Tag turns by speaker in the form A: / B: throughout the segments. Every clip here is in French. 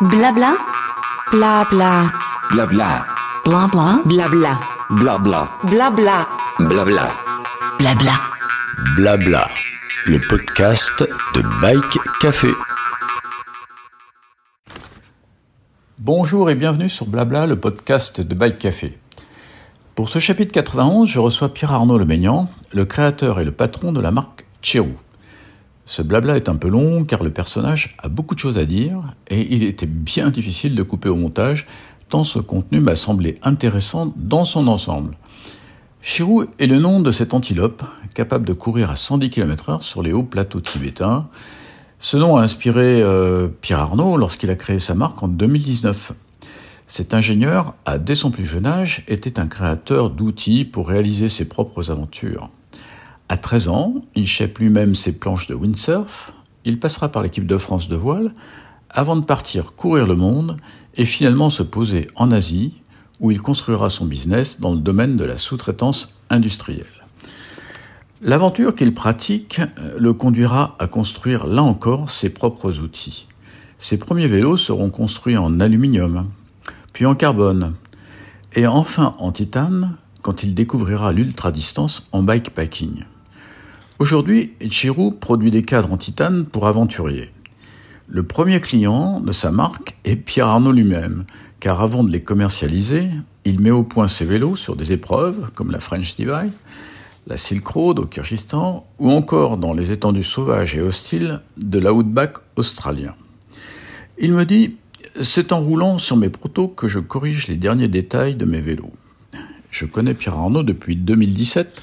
A: Blabla. Blabla.
B: Blabla.
A: Blabla. Blabla.
B: Blabla.
A: Blabla.
B: Blabla.
A: Blabla.
C: Blabla, le podcast de Bike Café. Bonjour et bienvenue sur Blabla, le podcast de Bike Café. Pour ce chapitre 91, je reçois Pierre Arnaud Maignan, le créateur et le patron de la marque Cherou. Ce blabla est un peu long car le personnage a beaucoup de choses à dire et il était bien difficile de couper au montage tant ce contenu m'a semblé intéressant dans son ensemble. Chirou est le nom de cette antilope capable de courir à 110 km/h sur les hauts plateaux tibétains. Ce nom a inspiré euh, Pierre Arnaud lorsqu'il a créé sa marque en 2019. Cet ingénieur, a, dès son plus jeune âge, était un créateur d'outils pour réaliser ses propres aventures. À 13 ans, il chèpe lui-même ses planches de windsurf, il passera par l'équipe de France de voile, avant de partir courir le monde et finalement se poser en Asie, où il construira son business dans le domaine de la sous-traitance industrielle. L'aventure qu'il pratique le conduira à construire là encore ses propres outils. Ses premiers vélos seront construits en aluminium, puis en carbone, et enfin en titane quand il découvrira l'ultra-distance en bikepacking. Aujourd'hui, Chirou produit des cadres en titane pour aventuriers. Le premier client de sa marque est Pierre Arnaud lui-même, car avant de les commercialiser, il met au point ses vélos sur des épreuves comme la French Divide, la Silk Road au Kyrgyzstan ou encore dans les étendues sauvages et hostiles de l'outback australien. Il me dit C'est en roulant sur mes protos que je corrige les derniers détails de mes vélos. Je connais Pierre Arnaud depuis 2017,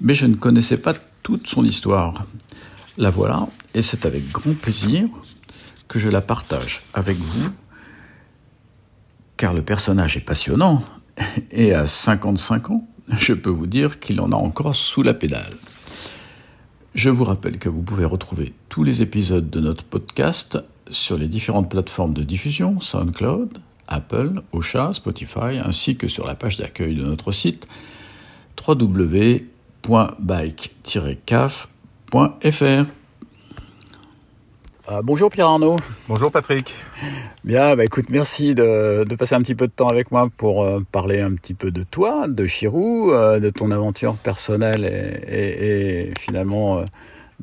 C: mais je ne connaissais pas toute son histoire. La voilà, et c'est avec grand plaisir que je la partage avec vous, car le personnage est passionnant, et à 55 ans, je peux vous dire qu'il en a encore sous la pédale. Je vous rappelle que vous pouvez retrouver tous les épisodes de notre podcast sur les différentes plateformes de diffusion, SoundCloud, Apple, Ocha, Spotify, ainsi que sur la page d'accueil de notre site www www.bike-caf.fr. Ah, bonjour Pierre Arnaud.
D: Bonjour Patrick.
C: Bien, bah écoute, merci de, passer un petit peu de temps avec moi pour euh, parler un petit peu de toi, de Chirou, euh, de ton aventure personnelle et, finalement euh,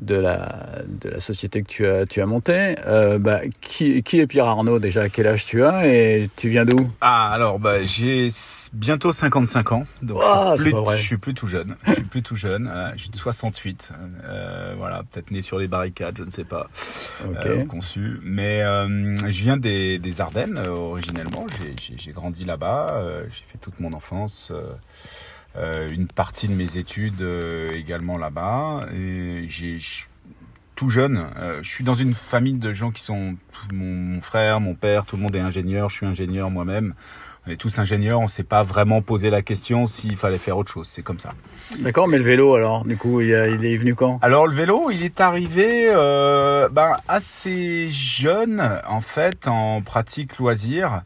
C: de la, de la société que tu as, tu as montée. Euh, bah, qui, qui, est Pierre Arnaud déjà? Quel âge tu as? Et tu viens d'où
D: Ah alors bah, j'ai bientôt 55 ans, donc
C: ah,
D: je, suis plus, je, suis plus, tout jeune. Je suis plus tout jeune. Euh, je suis de 68. Euh, voilà, peut-être né sur les barricades, je ne sais pas.
C: Okay.
D: conçu. Mais je viens des, des Ardennes originellement. J'ai grandi là-bas. j'ai fait toute mon enfance. Euh, une partie de mes études euh, également là-bas. Et j'ai tout jeune, euh, je suis dans une famille de gens qui sont mon, frère, mon père, tout le monde est ingénieur. Je suis ingénieur moi-même on est tous ingénieurs, on s'est pas vraiment posé la question s'il fallait faire autre chose. C'est comme ça.
C: D'accord, mais le vélo alors, du coup, il, est venu quand?
D: Alors le vélo, il est arrivé euh, ben, assez jeune, en fait, en pratique loisir.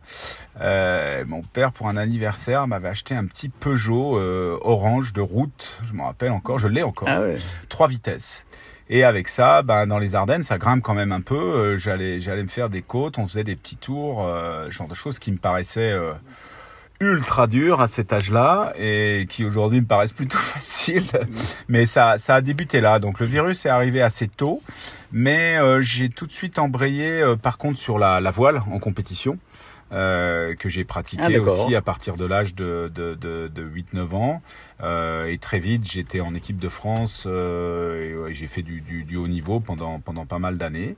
D: Euh, mon père, pour un anniversaire, m'avait acheté un petit Peugeot euh, orange de route. Je m'en rappelle encore, je l'ai encore.
C: Ah ouais.
D: Trois vitesses. Et avec ça, ben, dans les Ardennes, ça grimpe quand même un peu. Euh, j'allais, j'allais me faire des côtes, on faisait des petits tours, euh, genre de choses qui me paraissaient euh, ultra dures à cet âge-là et qui aujourd'hui me paraissent plutôt faciles. Mais ça, ça a débuté là. Donc le virus est arrivé assez tôt, mais j'ai tout de suite embrayé, par contre, sur la, la voile en compétition. Euh, que j'ai pratiqué ah, aussi à partir de l'âge de, de, de, de 8-9 ans. Euh, et très vite, j'étais en équipe de France euh, et j'ai fait du, du, du, haut niveau pendant, pendant pas mal d'années.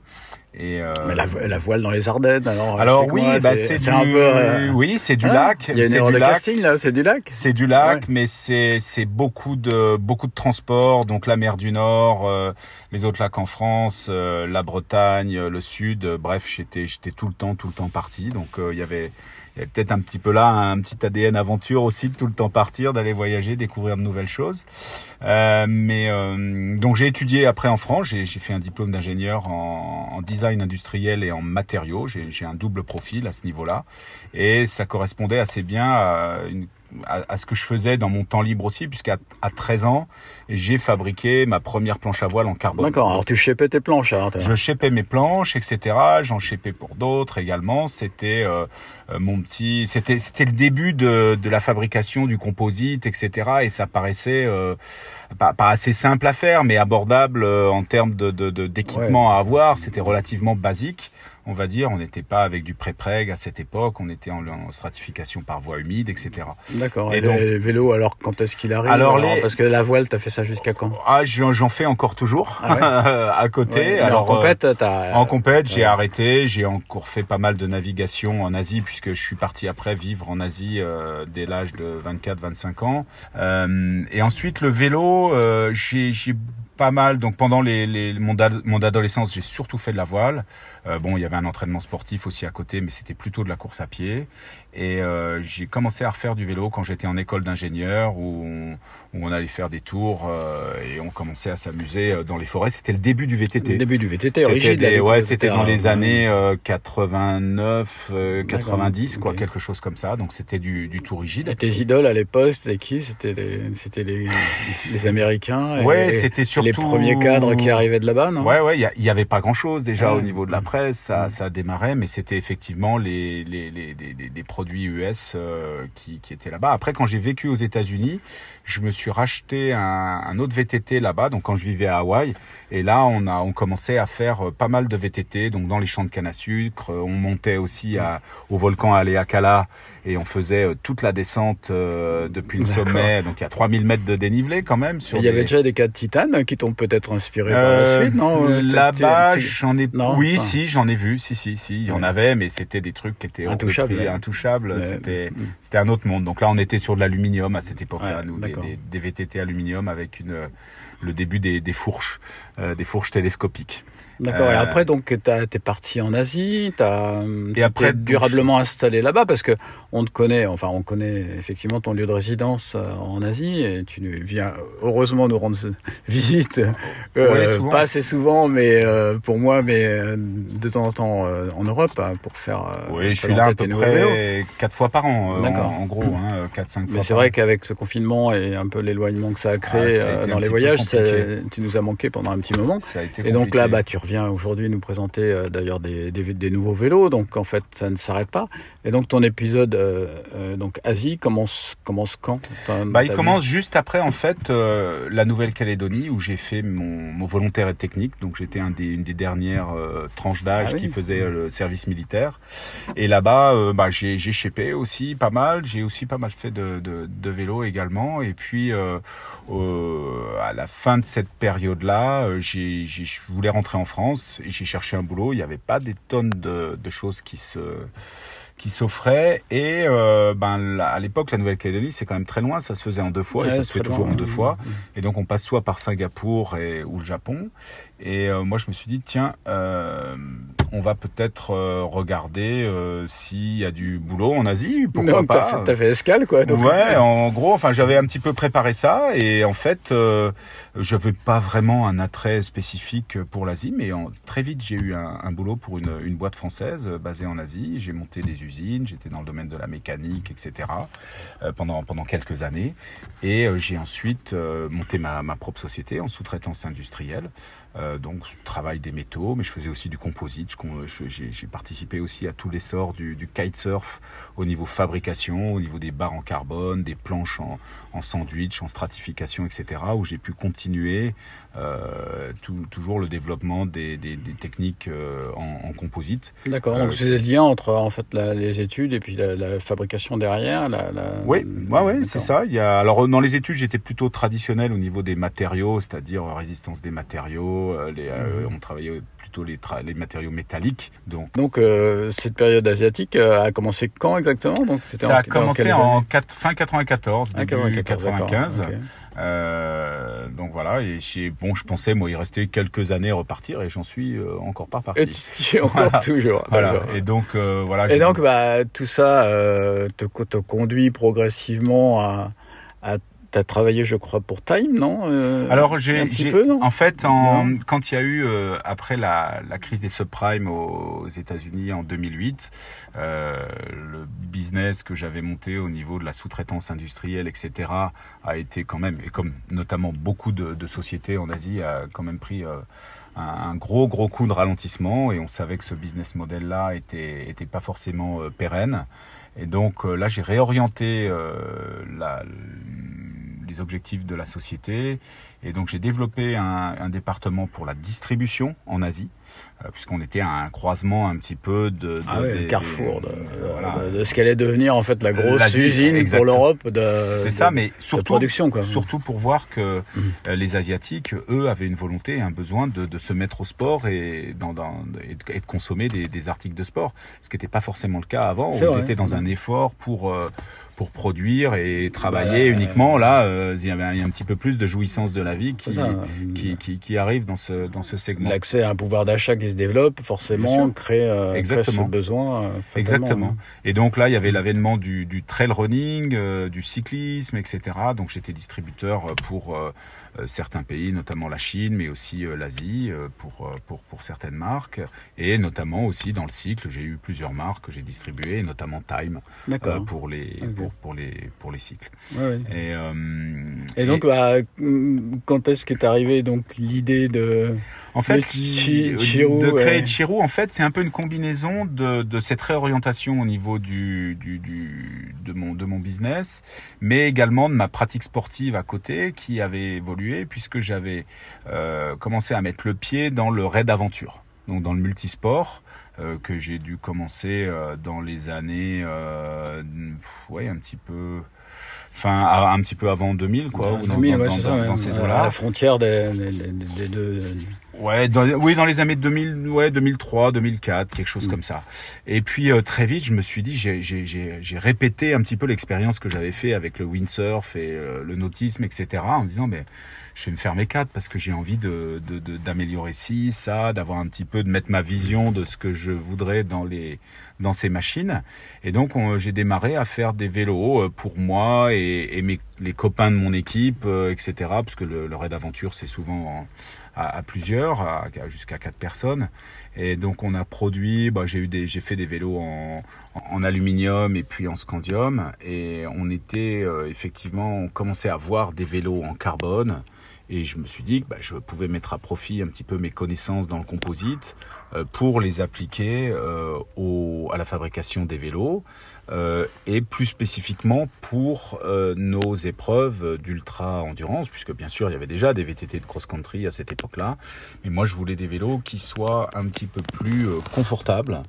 C: Et euh... Mais la, la, voile dans les Ardennes, alors.
D: Alors oui, bah c'est du, un peu, euh, oui, c'est du ah, lac.
C: Il y a une casting là, c'est du lac.
D: C'est du lac, mais c'est c'est beaucoup de beaucoup de transport. Donc la mer du Nord, euh, les autres lacs en France, euh, la Bretagne, le Sud. bref, j'étais j'étais tout le temps tout le temps parti. Donc il y avait y peut-être un petit peu là un petit ADN aventure aussi de tout le temps partir, d'aller voyager, découvrir de nouvelles choses. Euh, mais euh, donc j'ai étudié après en France, j'ai fait un diplôme d'ingénieur en, design industriel et en matériaux. J'ai un double profil à ce niveau-là et ça correspondait assez bien à une à, à ce que je faisais dans mon temps libre aussi, puisqu'à à 13 ans, j'ai fabriqué ma première planche à voile en carbone.
C: D'accord, alors tu chépais tes planches. T'as-
D: Je chépais mes planches, etc. J'en chépais pour d'autres également. C'était euh, euh, mon petit, c'était c'était le début de, de la fabrication du composite, etc. Et ça paraissait euh, pas, pas assez simple à faire, mais abordable euh, en termes de de- de- d'équipement à avoir. C'était relativement basique. On va dire, on n'était pas avec du pré-preg à cette époque, on était en, en stratification par voie humide, etc.
C: D'accord,
D: Et
C: et,
D: donc-
C: les vélos, alors quand est-ce qu'il arrive
D: Alors, les-
C: Parce que la voile, t'as fait ça jusqu'à quand?
D: Ah, j'en fais encore toujours à côté.
C: Ouais,
D: Alors
C: en
D: euh,
C: compète, t'as...
D: En compète, j'ai
C: ouais.
D: arrêté. J'ai encore fait pas mal de navigation en Asie puisque je suis parti après vivre en Asie euh, dès l'âge de 24-25 ans. Euh, et ensuite, le vélo, euh, j'ai j'ai pas mal. Donc pendant les, les, mon, ad- mon adolescence, j'ai surtout fait de la voile. Euh, bon, il y avait un entraînement sportif aussi à côté, mais c'était plutôt de la course à pied. Et euh, j'ai commencé à refaire du vélo quand j'étais en école d'ingénieur où on, où on allait faire des tours euh, et on commençait à s'amuser dans les forêts. C'était le début du VTT.
C: Le début du VTT, rigide.
D: des- ouais, c'était dans les années euh, 89, euh,
C: D'accord,
D: 90, quoi, quelque chose comme ça. Donc c'était du, du tout rigide.
C: Et tes idoles à l'époque, c'était qui? C'était les, c'était les, les Américains et
D: Ouais, c'était surtout
C: les premiers cadres qui arrivaient de là-bas, non?
D: Ouais, ouais, il y a- il y, avait pas grand-chose déjà
C: Ouais.
D: au niveau de la presse, ça,
C: Mm.
D: ça démarrait, mais c'était effectivement les les, les, produits US euh, qui, qui étaient là-bas. Après, quand j'ai vécu aux États-Unis, je me suis racheté un, un autre VTT là-bas, donc quand je vivais à Hawaï, et là on a on commençait à faire euh, pas mal de VTT, donc dans les champs de canne à sucre, on montait aussi à, au volcan Haleakala et on faisait euh, toute la descente euh, depuis le sommet, donc il y a 3000 mètres de dénivelé quand même. Sur
C: Il y avait déjà des cas de titane qui t'ont peut-être inspiré par la
D: euh,
C: suite, non
D: Là-bas, j'en ai.
C: Non,
D: oui, si, j'en ai vu. Si, si, si, il y en avait, mais c'était des trucs qui étaient
C: Intouchables,
D: prix, intouchables. C'était,
C: Mm.
D: c'était un autre monde. Donc là, on était sur de l'aluminium à cette époque-là,
C: Ouais,
D: nous, des, des, des VTT aluminium avec une le début des, des fourches, euh, des fourches télescopiques.
C: D'accord. Et
D: Euh,
C: après, donc, t'es parti en Asie, t'as
D: Et après,
C: durablement installé là-bas parce que on te connaît, enfin, on connaît effectivement ton lieu de résidence euh, en Asie et tu viens heureusement nous rendre visite, euh,
D: Ouais,
C: pas assez souvent, mais euh, pour moi, mais euh, de temps en temps euh, en Europe hein, pour faire. euh,
D: oui, je suis là à peu près quatre fois par an, euh, en,
C: D'accord.
D: en gros,
C: Mm.
D: hein, quatre, cinq fois.
C: Mais c'est
D: par
C: vrai
D: an.
C: qu'avec ce confinement et un peu l'éloignement que ça a créé
D: Ah, ça a été
C: dans les voyages, ça- tu nous as manqué pendant un petit moment.
D: Ça a été
C: Et donc là, bah, tu reviens aujourd'hui nous présenter euh, d'ailleurs des, des, des nouveaux vélos. Donc en fait, ça ne s'arrête pas. Et donc ton épisode euh, euh, donc Asie commence commence quand
D: Bah, il commence juste après en fait la Nouvelle-Calédonie où j'ai fait mon, mon volontaire et technique. Donc j'étais un des, une des dernières tranches d'âge
C: Ah oui.
D: qui faisait le service militaire. Et là-bas, bah, j'ai chépé aussi pas mal. J'ai aussi pas mal fait de, de, de vélo également. Et puis à la fin de cette période-là, je voulais rentrer en France et j'ai cherché un boulot. Il n'y avait pas des tonnes de, de choses qui se qui s'offraient et euh, ben à l'époque la Nouvelle-Calédonie c'est quand même très loin ça se faisait en deux fois
C: Ouais,
D: et ça se fait toujours
C: loin,
D: en deux fois et donc on passe soit par Singapour et, ou le Japon et euh, moi je me suis dit tiens euh, on va peut-être euh, regarder euh, s'il y a du boulot en Asie pourquoi
C: Donc, t'as
D: pas
C: fait, t'as fait escale quoi. Donc,
D: ouais, en gros, enfin, j'avais un petit peu préparé ça et en fait, euh, je n'avais pas vraiment un attrait spécifique pour l'Asie, mais en- très vite, j'ai eu un, un boulot pour une, une boîte française basée en Asie. J'ai monté des usines, j'étais dans le domaine de la mécanique, etc. euh, pendant pendant quelques années et euh, j'ai ensuite euh, monté ma, ma propre société en sous-traitance industrielle. Euh, donc travail des métaux, mais je faisais aussi du composite. J'ai participé aussi à tout l'essor du, du kitesurf au niveau fabrication, au niveau des barres en carbone, des planches en, en sandwich, en stratification, etc. Où j'ai pu continuer euh, tout- toujours le développement des, des- des techniques euh, en, en composite.
C: D'accord.
D: Euh,
C: Donc c'est le lien entre en fait la- les études et puis la, la fabrication derrière. La,
D: Oui, ouais, ouais, c'est ça. Il y a, alors dans les études, j'étais plutôt traditionnel au niveau des matériaux, c'est-à-dire euh, résistance des matériaux. Euh, les, euh,
C: Mhm.
D: On travaillait plutôt les, tra- les matériaux métalliques. Donc
C: Donc euh, cette période asiatique a commencé quand exactement? Donc
D: ça
C: en-
D: a
C: dans
D: commencé en quatre- fin 94,
C: Ah,
D: début
C: 94, d'accord,
D: 95.
C: ok.
D: Euh, donc voilà, et bon, je pensais, moi, il restait quelques années à repartir, et j'en suis euh, encore pas reparti.
C: Et encore
D: Voilà.
C: toujours.
D: Voilà. Et donc, euh, voilà.
C: Et donc, bah, tout ça te, co- te conduit progressivement à, à as travaillé, je crois, pour Time, non Euh,
D: Alors j'ai, en fait, en, quand il y a eu euh, après la, la crise des subprimes aux États-Unis en 2008, euh, le business que j'avais monté au niveau de la sous-traitance industrielle, etc., a été quand même, et comme notamment beaucoup de, de sociétés en Asie, a quand même pris un, gros gros coup de ralentissement et on savait que ce business model-là était était pas forcément euh, pérenne. Et donc euh, là, j'ai réorienté euh, la, les objectifs de la société. Et donc j'ai développé un, un département pour la distribution en Asie, euh, puisqu'on était à un croisement un petit peu de... de-
C: Ah ouais,
D: des-
C: le carrefour de,
D: des-
C: de-
D: voilà.
C: de- de ce qu'allait devenir en fait la grosse
D: L'Asie,
C: usine
D: exactement.
C: pour l'Europe de,
D: C'est ça, mais surtout,
C: production quoi.
D: surtout pour voir que
C: Mhm.
D: euh, les Asiatiques, eux, avaient une volonté et un besoin de, se mettre au sport et, dans, dans- et, de, consommer des, des articles de sport, ce qui n'était pas forcément le cas avant. Où ils étaient dans un effort pour euh, pour produire et travailler
C: Bah,
D: uniquement. Là, euh, il y a un petit peu plus de jouissance de la vie qui
C: ça.
D: qui, qui, qui arrive dans ce dans ce segment.
C: L'accès à un pouvoir d'achat qui se développe, forcément, crée, euh, crée
D: Exactement.
C: ce besoin. euh.
D: Exactement. Et donc là, il y avait l'avènement du, du trail running, euh, du cyclisme, etc. Donc j'étais distributeur euh, pour euh, euh, certains pays, notamment la Chine, mais aussi euh, l'Asie, euh, pour, euh, pour, pour certaines marques. Et notamment aussi dans le cycle, j'ai eu plusieurs marques que j'ai distribuées, notamment Time, euh, pour, les, pour, pour, les, pour les cycles.
C: Ouais, ouais.
D: Et, euh,
C: Et donc, bah, quand est-ce qu'est arrivée l'idée de
D: En fait,
C: Chirou,
D: de créer
C: ouais.
D: Chirou, en fait, c'est un peu une combinaison de, de cette réorientation au niveau du, du, du- de, mon, de mon business, mais également de ma pratique sportive à côté qui avait évolué puisque j'avais euh, commencé à mettre le pied dans le raid aventure, donc dans le multisport. euh, que j'ai dû commencer euh, dans les années, euh, ouais, un petit peu, fin, à- un petit peu avant 2000, quoi, ou dans,
C: 2000,
D: dans-
C: ouais,
D: dans-
C: ça,
D: dans-
C: ouais.
D: dans ces
C: À
D: eaux-là.
C: la frontière des, des- des- des deux.
D: Ouais, dans, oui, dans les années 2000, ouais, 2003, 2004, quelque chose
C: Mm.
D: comme ça. Et puis euh, très vite, je me suis dit, j'ai- répété un petit peu l'expérience que j'avais fait avec le windsurf et euh, le nautisme, etc. En me disant, mais je vais me faire mes quatre parce que j'ai envie de d'améliorer ci, ça, d'avoir un petit peu de mettre ma vision de ce que je voudrais dans les dans ces machines. Et donc on- j'ai démarré à faire des vélos euh, pour moi et, et mes, les copains de mon équipe, euh, etc. Parce que le, le raid aventure c'est souvent en- à, à plusieurs, à jusqu'à quatre personnes. Et donc on a produit, bah, j'ai eu des, j'ai fait des vélos en, en aluminium et puis en scandium. Et on était euh, effectivement, on commençait à voir des vélos en carbone. Et je me suis dit que bah, je pouvais mettre à profit un petit peu mes connaissances dans le composite euh, pour les appliquer euh, à la fabrication des vélos euh, et plus spécifiquement pour nos épreuves d'ultra endurance, puisque bien sûr il y avait déjà des VTT de cross-country à cette époque-là, mais moi je voulais des vélos qui soient un petit peu plus confortables,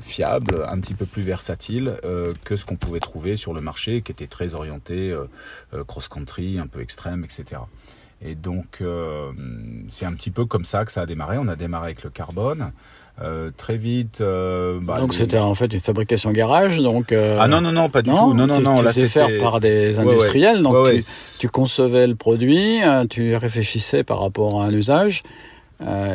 D: fiables, un petit peu plus versatiles que ce qu'on pouvait trouver sur le marché, qui était très orienté cross-country, un peu extrême, etc. Et donc, euh, c'est un petit peu comme ça que ça a démarré. On a démarré avec le carbone. Euh, très vite. euh, bah,
C: donc
D: les-
C: c'était en fait une fabrication garage, donc. euh,
D: Ah non, non, non, pas du
C: non,
D: tout. Non, non, non. là,
C: faire par des
D: Ouais, ouais.
C: industriels, donc
D: Ouais,
C: tu, tu concevais le produit, tu réfléchissais par rapport à un usage.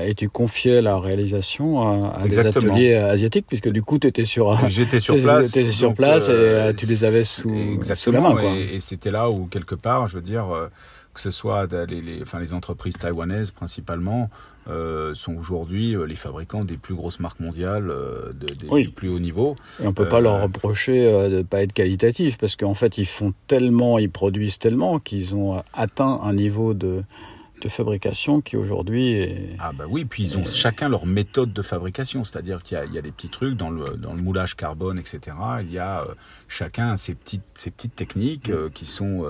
C: et tu confiais la réalisation à, à des ateliers asiatiques, puisque du coup, tu étais sur,
D: J'étais sur place.
C: t'étais sur place et, tu les avais sous-
D: exactement,
C: sous la main, quoi.
D: Et, et c'était là où, quelque part, je veux dire, que ce soit les, les, enfin, les entreprises taïwanaises principalement, euh, sont aujourd'hui euh, les fabricants des plus grosses marques mondiales, euh, de, des
C: Oui.
D: plus haut niveau.
C: Et on peut
D: Euh,
C: pas leur reprocher de pas être qualitatif parce qu'en fait ils font tellement, ils produisent tellement qu'ils ont atteint un niveau de, de fabrication qui aujourd'hui est...
D: Ah bah oui, puis ils ont chacun leur méthode de fabrication, c'est-à-dire qu'il y a, il y a des petits trucs dans le, dans le moulage carbone, etc. Il y a euh, chacun ses petites, ses petites techniques euh, qui sont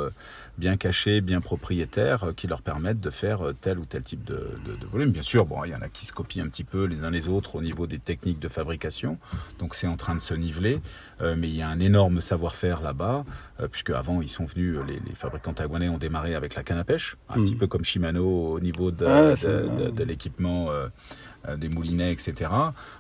D: bien cachées, bien propriétaires, euh, qui leur permettent de faire euh, tel ou tel type de, de, de volume. Bien sûr, bon, il y en a qui se copient un petit peu les uns les autres au niveau des techniques de fabrication, donc c'est en train de se niveler, euh, mais il y a un énorme savoir-faire là-bas, euh, puisque avant ils sont venus, les, les fabricants taïwanais ont démarré avec la canne à pêche, un
C: Mhm.
D: petit peu comme Shimano au niveau de,
C: Ah,
D: de- l'équipement euh, des moulinets, etc.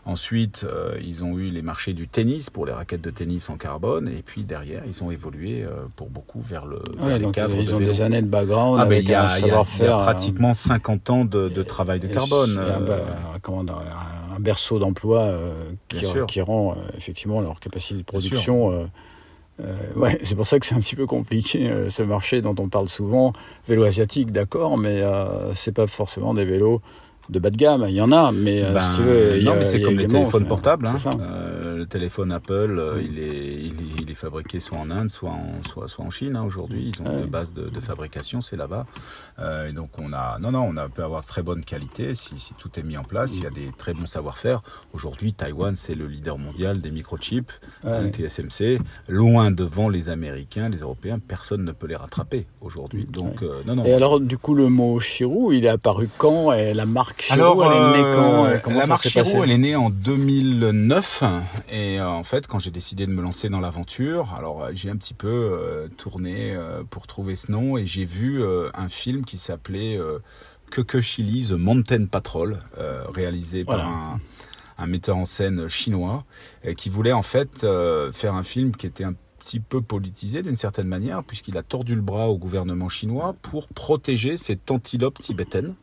D: Ensuite, euh, ils ont eu les marchés du tennis pour les raquettes de tennis en carbone, et puis derrière, ils ont évolué euh, pour beaucoup vers le vers
C: Ouais,
D: les
C: donc
D: cadres
C: ils
D: de
C: ont
D: vélo.
C: des années de background
D: Ah ben
C: avec
D: il y
C: un
D: a, il y a- y
C: euh,
D: pratiquement 50 ans de, de travail de carbone.
C: Un,
D: euh,
C: un- un- un berceau d'emploi euh, qui, rend euh, effectivement leur capacité de production euh,
E: Euh, ouais, c'est pour ça que c'est un petit peu compliqué euh, ce marché dont on parle souvent. Vélo asiatique, d'accord, mais euh, c'est pas forcément des vélos de bas de gamme. Il y en a, mais euh,
D: Ben,
E: si tu veux, il y
D: non,
E: a-
D: mais c'est comme les téléphones portables. hein. Euh, le téléphone Apple, euh, il, est, il, est, il est fabriqué soit en Inde, soit en, soit, soit en Chine. hein, Aujourd'hui, ils ont
E: Ouais.
D: deux bases de, de fabrication, c'est là-bas. Euh, et donc on a, non, non, on a, peut avoir très bonne qualité si, si tout est mis en place. Il y a des très bons savoir-faire. Aujourd'hui, Taïwan, c'est le leader mondial des microchips,
E: Ouais.
D: TSMC, loin devant les Américains, les Européens. Personne ne peut les rattraper aujourd'hui. Donc, non, non.
E: Et alors, du coup, le mot Chirou, il est apparu quand? Et la marque
D: Alors,
E: elle est née
D: euh,
E: quand Comment
D: la
E: ça
D: elle est née en 2009 et euh, en fait, quand j'ai décidé de me lancer dans l'aventure, alors euh, j'ai un petit peu euh, tourné euh, pour trouver ce nom. Et j'ai vu euh, un film qui s'appelait euh, Keke Chili The Mountain Patrol, euh, réalisé
E: Voilà.
D: par un, un metteur en scène chinois et qui voulait en fait euh, faire un film qui était un petit peu politisé d'une certaine manière puisqu'il a tordu le bras au gouvernement chinois pour protéger cette antilope tibétaine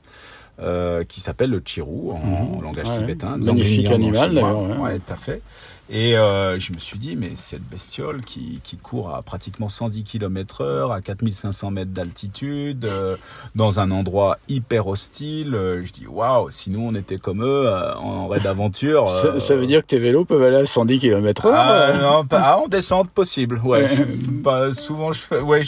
D: euh, qui s'appelle le chirou en,
E: Mhm.
D: en langage
E: Ouais.
D: tibétain.
E: Magnifique animal, d'ailleurs, ouais.
D: Ouais, tout à fait. Et euh, je me suis dit, mais cette bestiole qui, qui court à pratiquement 110 km heure, à 4500 mètres d'altitude, euh, dans un endroit hyper hostile, euh, je dis, waouh, si nous on était comme eux, euh, en raid d'aventure...
E: ça,
D: euh,
E: ça veut dire que tes vélos peuvent aller à 110 km h
D: ah, non, pas, ah, en descente possible, ouais. Je- pas, souvent, je fais, ouais,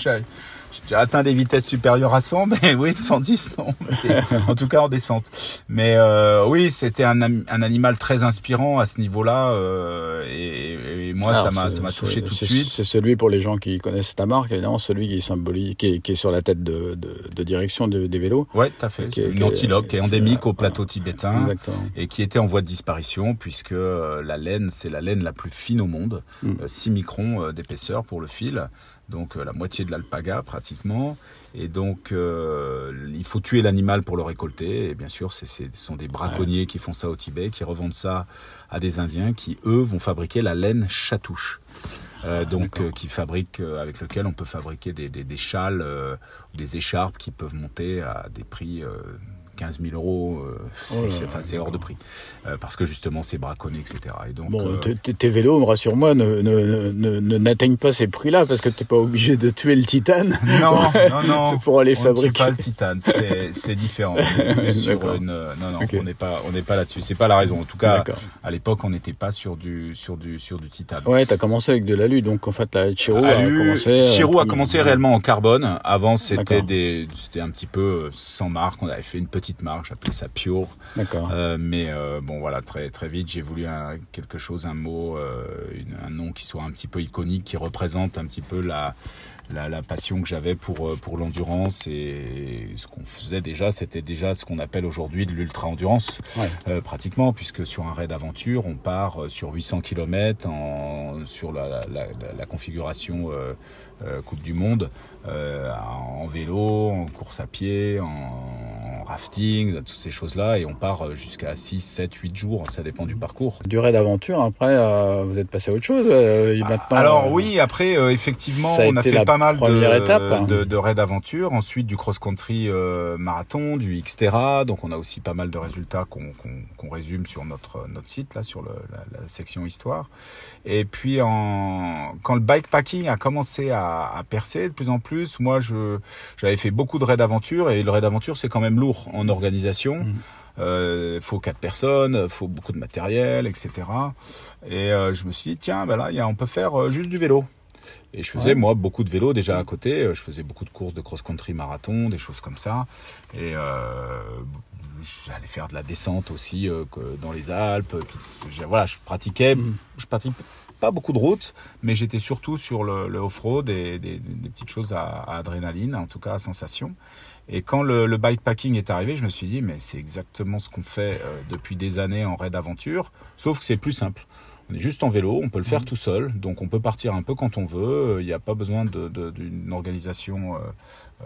D: j'ai atteint des vitesses supérieures à 100, mais oui, 110, non. Mais en tout cas, en descente. Mais euh, oui, c'était un, un animal très inspirant à ce niveau-là, euh, et, et moi, ça m'a ça m'a touché tout de suite.
E: C'est celui pour les gens qui connaissent ta marque, évidemment, celui qui symbolise, qui est, qui est sur la tête de, de, de direction de- des vélos.
D: Ouais, tout à fait.
E: Qui est-
D: Une
E: est-
D: antilope qui est endémique au
E: voilà.
D: plateau tibétain.
E: Exactement.
D: et qui était en voie de disparition puisque euh, la laine, c'est la laine la plus fine au monde,
E: Mm.
D: 6 microns euh, d'épaisseur pour le fil, donc euh, la moitié de l'alpaga pratiquement. Et donc euh, il faut tuer l'animal pour le récolter. Et bien sûr, ce sont des braconniers qui font ça au Tibet, qui revendent ça à des Indiens qui, eux, vont fabriquer la laine chatouche. Euh, donc euh, qui fabrique euh, avec lequel on peut fabriquer des, des, des châles ou des écharpes qui peuvent monter à des prix 15 000 euros euh,
E: Oh
D: c'est- hors de prix Euh, parce que justement c'est braconné etc et donc
E: Bon,
D: euh,
E: tes vélos, rassure-moi, ne, ne, ne, ne- n'atteignent pas ces prix-là parce que t'es pas obligé de tuer le titane.
D: non non non
E: pour aller
D: on
E: fabriquer.
D: pas le titane c'est différent On est sur
E: D'accord.
D: une euh, non non on n'est pas pas là-dessus c'est pas la raison en tout cas à l'époque on n'était pas sur du sur du sur du titane
E: Ouais, t'as commencé avec de l'alu, donc en fait, la Chiro a commencé.
D: Chiro a commencé réellement en carbone. Avant, c'était un petit peu sans marque. On avait fait une petite marque, j'appelais ça Pure.
E: D'accord.
D: Euh, mais euh, bon, voilà, très très vite, j'ai voulu un, quelque chose, un mot, euh, une- un nom qui soit un petit peu iconique, qui représente un petit peu la la, la passion que j'avais pour pour l'endurance et ce qu'on faisait déjà, c'était déjà ce qu'on appelle aujourd'hui de l'ultra endurance
E: Ouais.
D: euh, pratiquement, puisque sur un raid aventure, on part sur 800 km en, sur la, la, la, la configuration Coupe du Monde, euh, en vélo, en course à pied, en rafting, toutes ces choses-là, et on part euh, jusqu'à 6, 7, 8 jours, ça dépend du parcours.
E: Durée d'aventure, après, euh, vous êtes passé à autre chose. euh, et maintenant,
D: Alors
E: euh,
D: oui, après euh, effectivement, on a fait pas mal de,
E: étape, hein.
D: de, de raids d'aventure, ensuite du cross-country euh, marathon, du Xterra, donc on a aussi pas mal de résultats qu'on qu'on- qu'on résume sur notre notre site là, sur le, la, la section histoire. Et puis en, quand le bikepacking a commencé à, à percer de plus en plus, moi je j'avais fait beaucoup de raids d'aventure et le raid d'aventure c'est quand même lourd en organisation.
E: Mhm.
D: Euh, faut quatre personnes, faut beaucoup de matériel, etc. Et euh, je me suis dit tiens, ben là, il y a, on peut faire euh, juste du vélo. Et je faisais
E: Ouais.
D: moi beaucoup de vélo déjà à côté. Je faisais beaucoup de courses de cross-country marathon, des choses comme ça. Et euh, j'allais faire de la descente aussi dans les Alpes. Voilà, je pratiquais.
E: Mhm.
D: Je pratique pas beaucoup de routes, mais j'étais surtout sur le, le off-road et des, des- des petites choses à, à adrénaline, en tout cas à sensation. Et quand le, le bikepacking est arrivé, je me suis dit, mais c'est exactement ce qu'on fait euh, depuis des années en raid aventure, sauf que c'est plus simple. On est juste en vélo, on peut le faire tout seul, donc on peut partir un peu quand on veut. euh, Il n'y a pas besoin d'une organisation euh,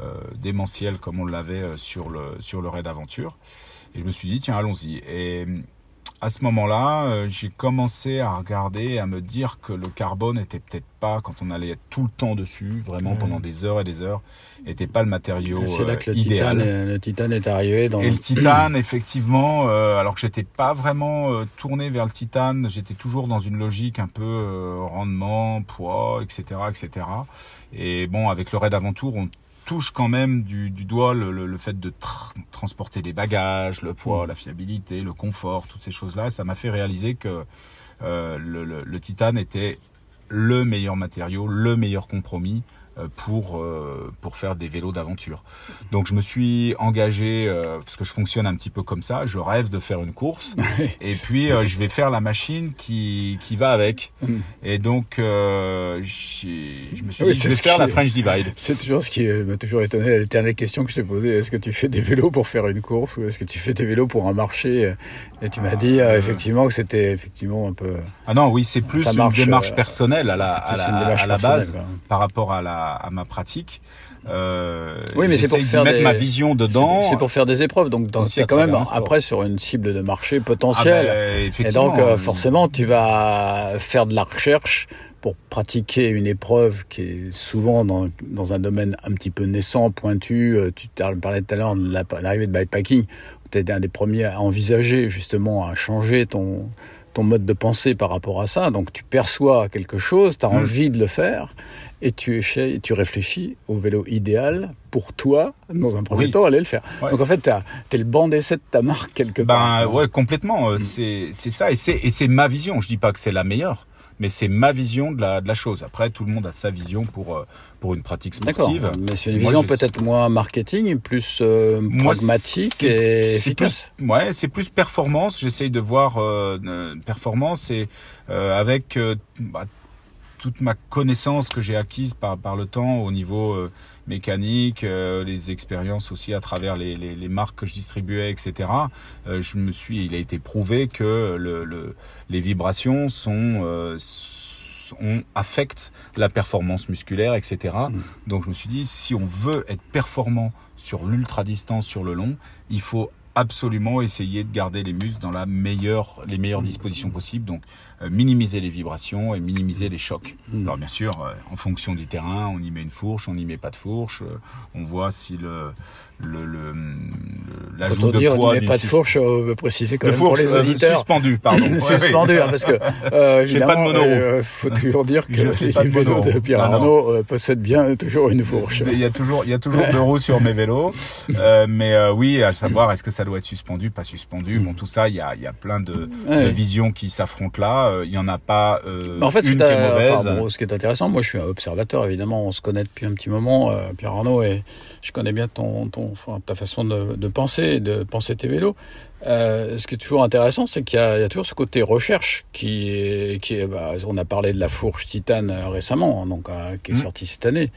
D: euh, démentielle comme on l'avait sur le, sur le raid aventure. Et je me suis dit, tiens, allons-y. Et à ce moment-là, euh, j'ai commencé à regarder, à me dire que le carbone était peut-être pas, quand on allait être tout le temps dessus, vraiment
C: Ouais.
D: pendant des heures et des heures, était pas le matériau
C: Et C'est là
D: euh,
C: que le
D: idéal.
C: titane, est, le titane est arrivé dans
D: Et le titane, effectivement, euh, alors que j'étais pas vraiment euh, tourné vers le titane, j'étais toujours dans une logique un peu euh, rendement, poids, etc., etc. Et bon, avec le raid aventure, on touche quand même du, du doigt le, le- le fait de tra- transporter des bagages, le poids, la fiabilité, le confort, toutes ces choses-là. Et ça m'a fait réaliser que euh, le, le- titane était le meilleur matériau, le meilleur compromis pour euh, pour faire des vélos d'aventure. Donc je me suis engagé euh, parce que je fonctionne un petit peu comme ça. Je rêve de faire une course et puis euh, je vais faire la machine qui qui va avec.
C: Mm.
D: Et donc euh, je me suis
C: Oui,
D: dit je vais faire la French Divide.
C: C'est toujours ce qui euh, m'a toujours étonné, l'éternelle question que je t'ai posée. Est-ce que tu fais des vélos pour faire une course ou est-ce que tu fais des vélos pour un marché? Et tu m'as
D: Ah,
C: dit euh,
D: euh,
C: effectivement que c'était effectivement un peu...
D: Ah non, oui, c'est plus une
C: marche,
D: démarche
C: euh,
D: personnelle à la,
C: c'est
D: à
C: plus
D: la,
C: une démarche
D: à la
C: personnelle,
D: base
C: quoi.
D: par rapport à, la, à ma pratique. Euh,
C: Oui, mais c'est pour faire
D: mettre
C: des-
D: ma vision dedans.
C: C'est pour faire des épreuves, donc
D: à
C: quand même après sur une cible de marché
D: Ah
C: potentielle.
D: ben,
C: Et
D: effectivement,
C: donc, euh, forcément, tu vas faire de la recherche pour pratiquer une épreuve qui est souvent dans, dans un domaine un petit peu naissant, pointu. Euh, Tu parlais tout à l'heure de la- l'arrivée de bikepacking, où tu étais un des premiers à envisager justement à changer ton, ton mode de pensée par rapport à ça. Donc, tu perçois quelque chose, tu as
D: Mm.
C: envie de le faire. Et tu, échais- tu réfléchis au vélo idéal pour toi, dans un premier
D: Oui.
C: temps, aller le faire.
D: Ouais.
C: Donc en fait, tu es le banc d'essai de ta marque quelque part.
D: Ben ouais, complètement. Euh, C'est ça et c'est ma vision. Je dis pas que c'est la meilleure, mais c'est ma vision de la de la chose. Après, tout le monde a sa vision pour euh, pour une pratique
C: D'accord,
D: sportive.
C: mais c'est une vision peut-être moins marketing et plus euh,
D: Moi,
C: pragmatique et efficace.
D: plus- ouais, c'est plus performance. J'essaye de voir euh, performance et euh, avec bah, toute ma connaissance que j'ai acquise par, par le temps au niveau euh, mécanique, euh, les expériences aussi à travers les, les, les marques que je distribuais, etc. euh, je me suis, il a été prouvé que le, le- les vibrations sont, la performance musculaire, etc.
C: Mm.
D: Donc je me suis dit, si on veut être performant sur l'ultra distance, sur le long, il faut absolument essayer de garder les muscles dans la meilleure, les meilleures dispositions possibles. Donc minimiser les vibrations et minimiser les chocs.
C: Mm.
D: Alors bien sûr, euh, en fonction du terrain, on y met une fourche, on n'y met pas de fourche. euh, on voit si le le, le, l'ajout
C: Quand on
D: de poids
C: pas de fourche, on veut préciser quand
D: de
C: même pour les
D: euh,
C: auditeurs.
D: suspendu, pardon.
C: Suspendu, hein, parce que euh,
D: J'ai pas de
C: évidemment,
D: mono.
C: euh, faut toujours dire que les
D: de
C: vélos
D: mono.
C: de Pierre. Arnaud euh, possèdent bien toujours une fourche.
D: Il y a toujours, il y a toujours deux roues sur mes vélos, Euh, mais euh, oui, à savoir est-ce que ça doit être suspendu, pas suspendu? Bon, tout ça, il y a, il y a plein de,
C: Ouais.
D: de visions qui s'affrontent là. Euh, Il y en a pas euh,
C: en fait,
D: une qui est mauvaise.
C: enfin, bon, ce qui est intéressant, moi je suis un observateur, évidemment, on se connaît depuis un petit moment, euh, Pierre Arnaud, et je connais bien ton, ton, ta façon de, de penser, de penser tes vélos. Euh, ce qui est toujours intéressant, c'est qu'il y, a il y a toujours ce côté recherche qui est, qui est bah, on a parlé de la fourche titane euh, récemment, hein, donc euh, qui est
D: Mhm.
C: sortie cette année.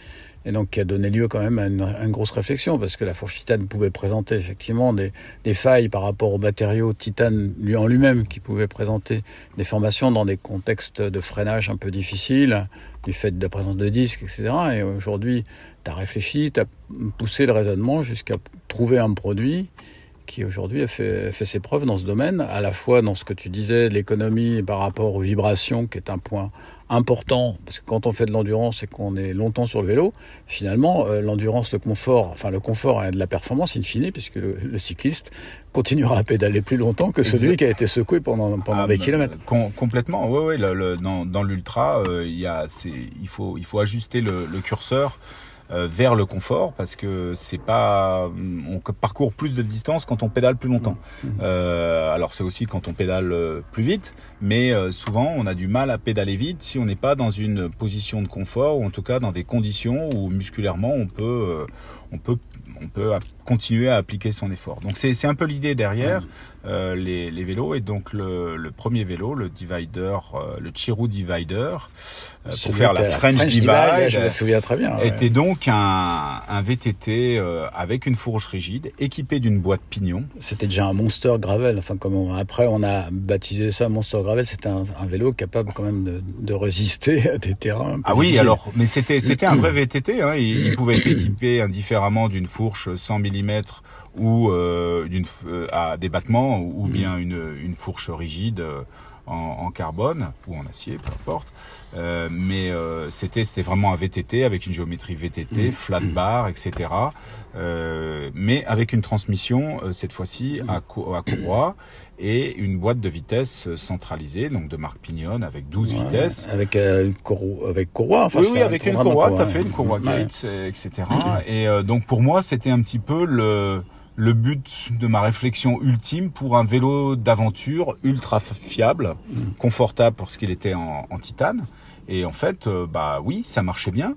C: Et donc qui a donné lieu quand même à une, grosse réflexion, parce que la fourche titane pouvait présenter effectivement des, failles par rapport au matériau titane lui en lui-même, qui pouvait présenter des formations dans des contextes de freinage un peu difficiles, du fait de la présence de disques, etc. Et aujourd'hui, tu as réfléchi, tu as poussé le raisonnement jusqu'à trouver un produit qui aujourd'hui a fait, fait ses preuves dans ce domaine, à la fois dans ce que tu disais, l'économie par rapport aux vibrations, qui est un point important, parce que quand on fait de l'endurance et qu'on est longtemps sur le vélo, finalement, euh, l'endurance, le confort, enfin le confort et de la performance in fine, puisque le, le cycliste continuera à pédaler plus longtemps que celui
D: Exact.
C: qui a été secoué pendant, pendant
D: Ah,
C: des kilomètres.
D: com- complètement, oui, le- dans dans l'ultra, euh, il a, il faut, il faut ajuster le, le curseur vers le confort parce que c'est pas, on parcourt plus de distance quand on pédale plus longtemps.
C: Mhm.
D: Euh, alors c'est aussi quand on pédale euh, plus vite, mais euh, souvent on a du mal à pédaler vite si on n'est pas dans une position de confort ou en tout cas dans des conditions où musculairement on peut, euh, on peut, on peut continuer à appliquer son effort. Donc c'est, un peu l'idée derrière euh, les, les vélos et donc le, le premier vélo, le Divider, euh, le Chiru Divider, euh, pour faire la French, Divide,
C: je me souviens très bien. ouais.
D: était donc un, un VTT avec une fourche rigide, équipé d'une boîte pignon.
C: C'était déjà un Monster Gravel. Enfin, comme on- après, on a baptisé ça Monster Gravel. C'était un, un vélo capable quand même de, de résister à des terrains. un peu
D: Ah oui,
C: difficiles.
D: alors, mais c'était c'était un vrai VTT. Hein, il, il pouvait être équipé indifféremment d'une fourche 100 mm ou euh, d'une euh, à des battements ou bien une, une fourche rigide euh, en, en carbone ou en acier, peu importe. Euh, mais euh, c'était c'était vraiment un VTT avec une géométrie VTT, flat bar, etc. Euh, mais avec une transmission cette fois-ci à courroie et une boîte de vitesse centralisée, donc de marque Pinion avec 12
C: Ouais,
D: vitesses.
C: Avec, euh, une courroie- avec courroie. Enfin,
D: oui, avec une courroie, tout à fait, une courroie. Gates, etc. Et euh, donc pour moi, c'était un petit peu le le but de ma réflexion ultime pour un vélo d'aventure ultra fiable,
C: Mm.
D: confortable pour ce qu'il était en, en titane. Et en fait, euh, bah oui, ça marchait bien.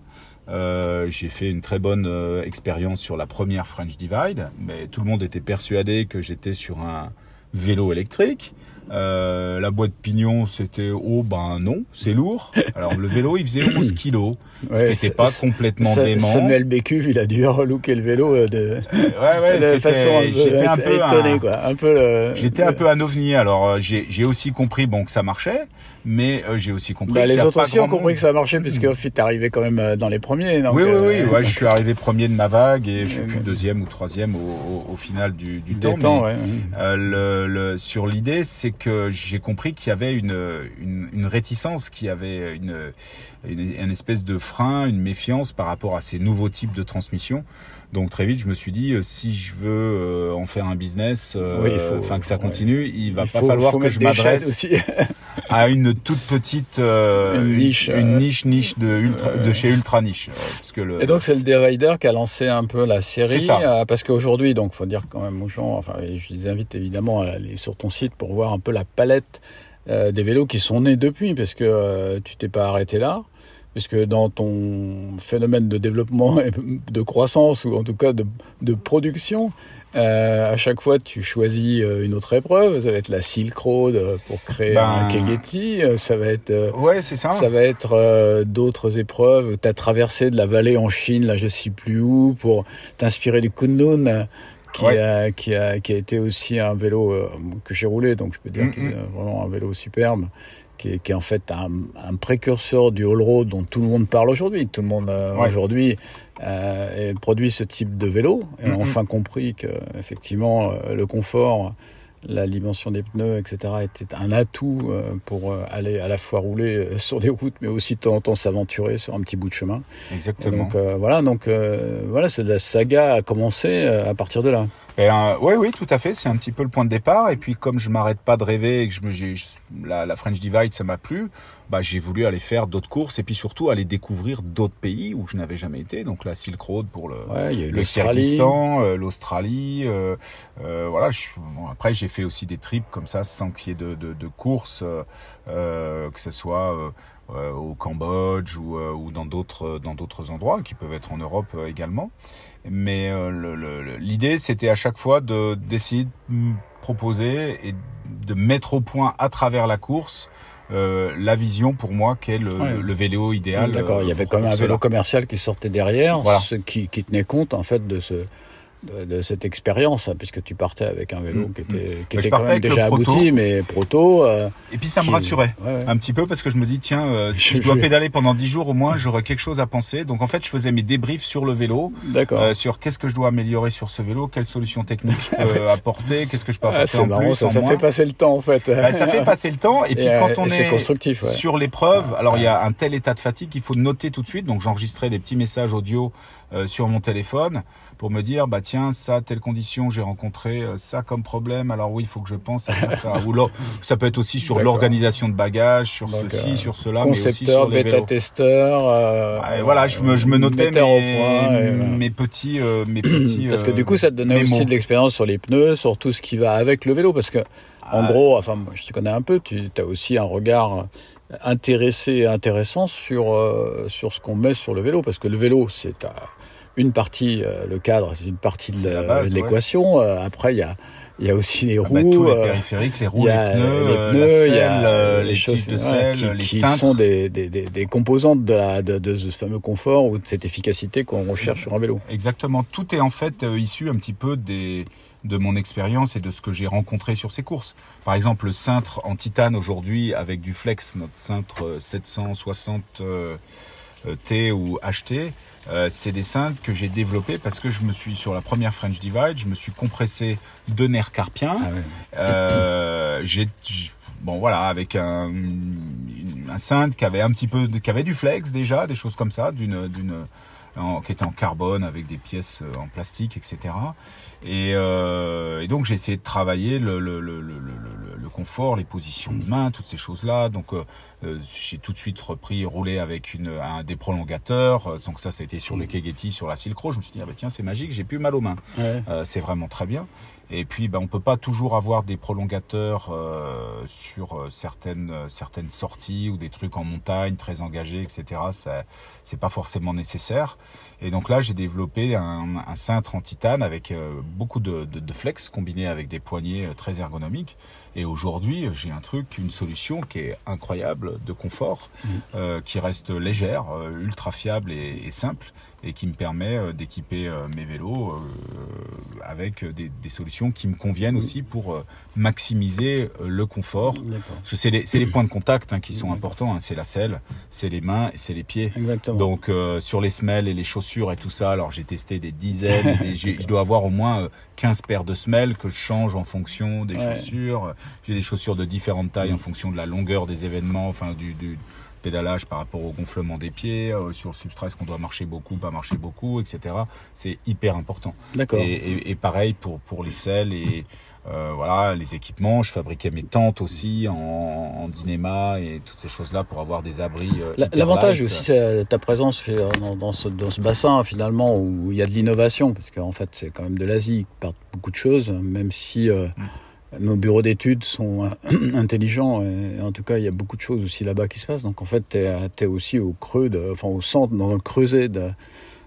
D: Euh, j'ai fait une très bonne euh, expérience sur la première French Divide, mais tout le monde était persuadé que j'étais sur un vélo électrique. Euh, la boîte pignon, c'était oh ben non, c'est lourd. Alors le vélo, il faisait 11 kilos, ce qui n'était pas complètement dément.
C: Samuel Bécuve, il a dû relooker le vélo euh, de,
D: Ouais, ouais,
C: de façon
D: j'étais un peu
C: étonné,
D: un-
C: quoi. Un peu le,
D: J'étais un peu un ovni. Alors euh, j'ai aussi compris bon que ça marchait, mais euh, j'ai aussi compris.
C: Bah,
D: y
C: les
D: a
C: autres
D: pas
C: aussi ont compris
D: monde.
C: que ça marchait, puisque au fait, t'es arrivé quand même dans les premiers. donc,
D: oui, oui, oui.
C: euh,
D: je suis arrivé premier de ma vague et je suis
C: Euh,
D: plus deuxième ou troisième au, au, au final du, temps.
C: temps,
D: mais,
C: ouais.
D: le, le- sur l'idée, c'est que j'ai compris qu'il y avait une, une, une réticence, qu'il y avait une, une, une espèce de frein, une méfiance par rapport à ces nouveaux types de transmission. Donc très vite, je me suis dit, euh, si je veux euh, en faire un business, euh,
C: Oui,
D: enfin que ça
C: ouais.
D: continue, il va
C: Il
D: pas
C: faut-
D: falloir
C: faut
D: que je m'adresse à une toute petite
C: Une niche,
D: une niche niche de ultra, de chez ultra niche, parce que le
C: Et donc c'est le Divider qui a lancé un peu la série,
D: ça.
C: parce qu'aujourd'hui, donc faut dire quand même aux gens, enfin je les invite évidemment à aller sur ton site pour voir un peu la palette euh, des vélos qui sont nés depuis, parce que euh, tu t'es pas arrêté là, puisque dans ton phénomène de développement et de croissance ou en tout cas de, de production, euh, à chaque fois tu choisis euh, une autre épreuve, ça va être la Silk Road euh, pour créer
D: Ben-
C: un Kegeti, euh, ça va être
D: ouais c'est ça.
C: ça va être euh, d'autres épreuves. Tu as traversé de la vallée en Chine, là je sais plus où, pour t'inspirer du Kunlun, qui,
D: Ouais.
C: a, qui, a, qui a été aussi un vélo que j'ai roulé, donc je peux dire
D: Mhm.
C: qu'il est vraiment un vélo superbe. Qui est, qui est en fait un, un précurseur du all road dont tout le monde parle aujourd'hui. Tout le monde euh,
D: Ouais.
C: aujourd'hui euh, produit ce type de vélo et a
D: Mhm.
C: enfin compris que effectivement euh, le confort, la dimension des pneus, etc. était un atout euh, pour euh, aller à la fois rouler euh, sur des routes, mais aussi de temps en temps s'aventurer sur un petit bout de chemin. Et
D: Exactement.
C: donc euh, voilà, donc euh, voilà, c'est la saga a commencé euh, à partir de là.
D: Ben, oui, oui, tout à fait. C'est un petit peu le point de départ. Et puis, comme je m'arrête pas de rêver et que je me, la, la French Divide, ça m'a plu, bah, j'ai voulu aller faire d'autres courses et puis surtout aller découvrir d'autres pays où je n'avais jamais été. Donc, la Silk Road pour le,
C: Ouais,
D: le. Kyrgyzstan, euh, l'Australie. euh, euh, voilà. je- bon, après, j'ai fait aussi des trips comme ça sans qu'il y ait de, de, de courses, euh, que ce soit au Cambodge ou, euh, ou dans d'autres dans d'autres endroits qui peuvent être en Europe également. Mais euh, l'idée, c'était à chaque fois de d'essayer de proposer et de mettre au point à travers la course euh, la vision pour moi qu'est le,
C: Ouais.
D: le- vélo idéal.
C: D'accord,
D: euh,
C: il y avait
D: pour-
C: quand même un vélo commercial qui sortait derrière,
D: Voilà.
C: ce qui, qui tenait compte en fait de ce de, de cette expérience, hein, puisque tu partais avec un vélo
D: Mm,
C: qui était, qui
D: je
C: était
D: partais
C: quand même
D: avec le
C: déjà
D: proto.
C: abouti, mais proto. euh,
D: Et puis ça me rassurait.
C: ouais, ouais.
D: un petit peu parce que je me dis tiens euh, si
C: Je-
D: je dois
C: je-
D: pédaler pendant 10 jours au moins j'aurai quelque chose à penser donc en fait je faisais mes débriefs sur le vélo euh, sur qu'est-ce que je dois améliorer sur ce vélo quelles solutions techniques je peux apporter qu'est-ce que je peux
C: Ah,
D: apporter en
C: marrant,
D: plus
C: ça,
D: en
C: ça
D: moins.
C: fait passer le temps en fait.
D: Bah, ça fait passer le temps et puis quand on est
C: constructif, ouais.
D: sur l'épreuve alors il y a un tel état de fatigue qu'il faut noter tout de suite donc j'enregistrais des petits messages audio euh, sur mon téléphone pour me dire bah tiens ça telle condition j'ai rencontré euh, ça comme problème alors oui il faut que je pense à faire ça ou là, ça peut être aussi sur l'organisation de bagages sur
C: Donc,
D: ceci
C: euh,
D: sur cela mais aussi
C: Concepteur,
D: sur les vélos.
C: bêta-testeur. euh,
D: Ouais, voilà, je me, je me notais mes,
C: point, et
D: mes petits, mes petits.
C: Parce que du coup, ça te donnait aussi de l'expérience sur les pneus, sur tout ce qui va avec le vélo. Parce que, en
D: Ah.
C: gros, enfin, moi, je te connais un peu, tu as aussi un regard intéressé et intéressant sur, euh, sur ce qu'on met sur le vélo. Parce que le vélo, c'est une partie, euh, le cadre, c'est une partie de l'équation. Euh, après, il y a, il y a aussi les
D: Ah
C: roues.
D: bah, tous les
C: euh,
D: périphériques, les roues, les pneus,
C: les pneus, il y
D: selle,
C: a
D: les
C: choses
D: de selle,
C: qui,
D: les
C: qui sont des, des, des, des composantes de, la, de, de ce fameux confort ou de cette efficacité qu'on recherche sur un vélo.
D: Exactement. Tout est en fait issu un petit peu des de mon expérience et de ce que j'ai rencontré sur ces courses. Par exemple, le cintre en titane aujourd'hui avec du flex, notre cintre euh, 760 euh, euh, T ou HT, euh, c'est des cintres que j'ai développés parce que je me suis sur la première French Divide, je me suis compressé deux nerfs carpiens.
C: Ah ouais.
D: Euh, j'ai bon voilà avec un un cintre qui avait un petit peu qui avait du flex déjà, des choses comme ça, d'une d'une qui était en carbone avec des pièces euh, en plastique, etc. Et, euh, et donc j'ai essayé de travailler le, le, le, le, le- le confort, les positions de main, toutes ces choses-là. Donc euh, euh, j'ai tout de suite repris rouler avec une, un des prolongateurs. Donc ça, ça a été sur le Kegeti, sur la Silkro. Je me suis dit ah bah tiens c'est magique, j'ai plus mal aux mains.
C: Ouais.
D: Euh, c'est vraiment très bien. Et puis, ben, on peut pas toujours avoir des prolongateurs euh, sur euh, certaines euh, certaines sorties ou des trucs en montagne très engagés, etc. Ça, c'est pas forcément nécessaire. Et donc là, j'ai développé un, un cintre en titane avec euh, beaucoup de, de, de flex combiné avec des poignées euh, très ergonomiques. Et aujourd'hui, j'ai un truc, une solution qui est incroyable de confort, euh, qui reste légère, euh, ultra fiable et, et simple, et qui me permet euh, d'équiper euh, mes vélos euh, avec des, des solutions qui me conviennent aussi pour euh, maximiser euh, le confort. Parce que c'est les, les points de contact hein, qui sont importants. hein. C'est la selle, c'est les mains et c'est les pieds.
C: Exactement.
D: Donc euh, sur les semelles et les chaussures et tout ça, alors j'ai testé des dizaines, et j'ai- je dois avoir au moins euh, 15 paires de semelles que je change en fonction des
C: Ouais.
D: chaussures. J'ai des chaussures de différentes tailles en fonction de la longueur des événements, enfin du, du pédalage par rapport au gonflement des pieds, euh, sur le substrat, est-ce qu'on doit marcher beaucoup, pas marcher beaucoup, etc. C'est hyper important.
C: D'accord.
D: Et, et- et pareil pour, pour les selles et euh, voilà les équipements. Je fabriquais mes tentes aussi en, en dinéma et toutes ces choses-là pour avoir des abris. euh,
C: L'avantage aussi, c'est ta présence dans, dans ce, dans ce bassin finalement où il y a de l'innovation, parce qu'en fait c'est quand même de l'Asie qui partent beaucoup de choses, même si euh,
D: Mm.
C: nos bureaux d'études sont euh, intelligents, et, en tout cas il y a beaucoup de choses aussi là-bas qui se passent. Donc en fait tu es, aussi au creux, de, enfin au centre, dans le creuset de,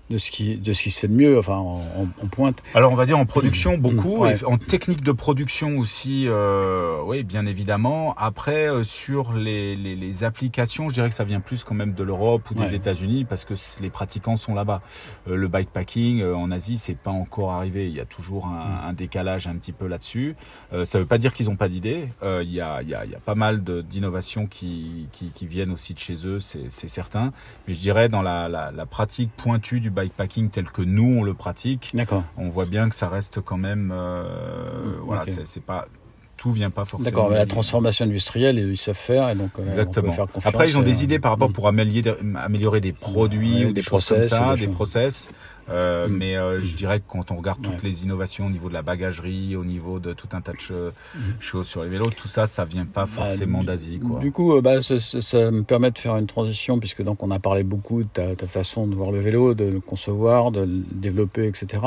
C: de, ce, qui, de ce qui se fait de mieux, enfin en, en- en pointe.
D: Alors on va dire en production beaucoup,
C: Ouais.
D: et en technique de production aussi, euh, oui bien évidemment. Après euh, sur les, les, les applications, je dirais que ça vient plus quand même de l'Europe ou des
C: Ouais.
D: États-Unis parce que les pratiquants sont là-bas. Euh, le bikepacking euh, en Asie c'est pas encore arrivé, il y a toujours un, un décalage un petit peu là-dessus. Euh, ça veut pas dire qu'ils ont pas d'idées. Euh, Il y, a, il y, a, il y a pas mal de- d'innovations qui, qui, qui viennent aussi de chez eux, c'est c'est certain. Mais je dirais dans la, la, la pratique pointue du bikepacking tel que nous on le pratique on voit bien que ça reste quand même euh, voilà
C: ok.
D: c'est- pas tout vient pas forcément
C: D'accord, mais la transformation industrielle, ils savent faire, et donc euh, on
D: exactement
C: peut faire confiance.
D: après ils ont
C: euh,
D: des idées par rapport
C: mm.
D: pour améliorer, améliorer des produits
C: Ouais,
D: ou
C: des
D: des, choses
C: process,
D: comme ça
C: des
D: des, process Euh,
C: Mm.
D: mais euh, je dirais que quand on regarde toutes
C: Ouais.
D: les innovations au niveau de la bagagerie au niveau de tout un tas de
C: Mm.
D: choses sur les vélos tout ça ça vient pas forcément
C: du-
D: d'Asie
C: Du coup, euh, bah, ça, ça- ça me permet de faire une transition, puisque donc on a parlé beaucoup de ta, ta façon de voir le vélo, de le concevoir, de le développer, etc.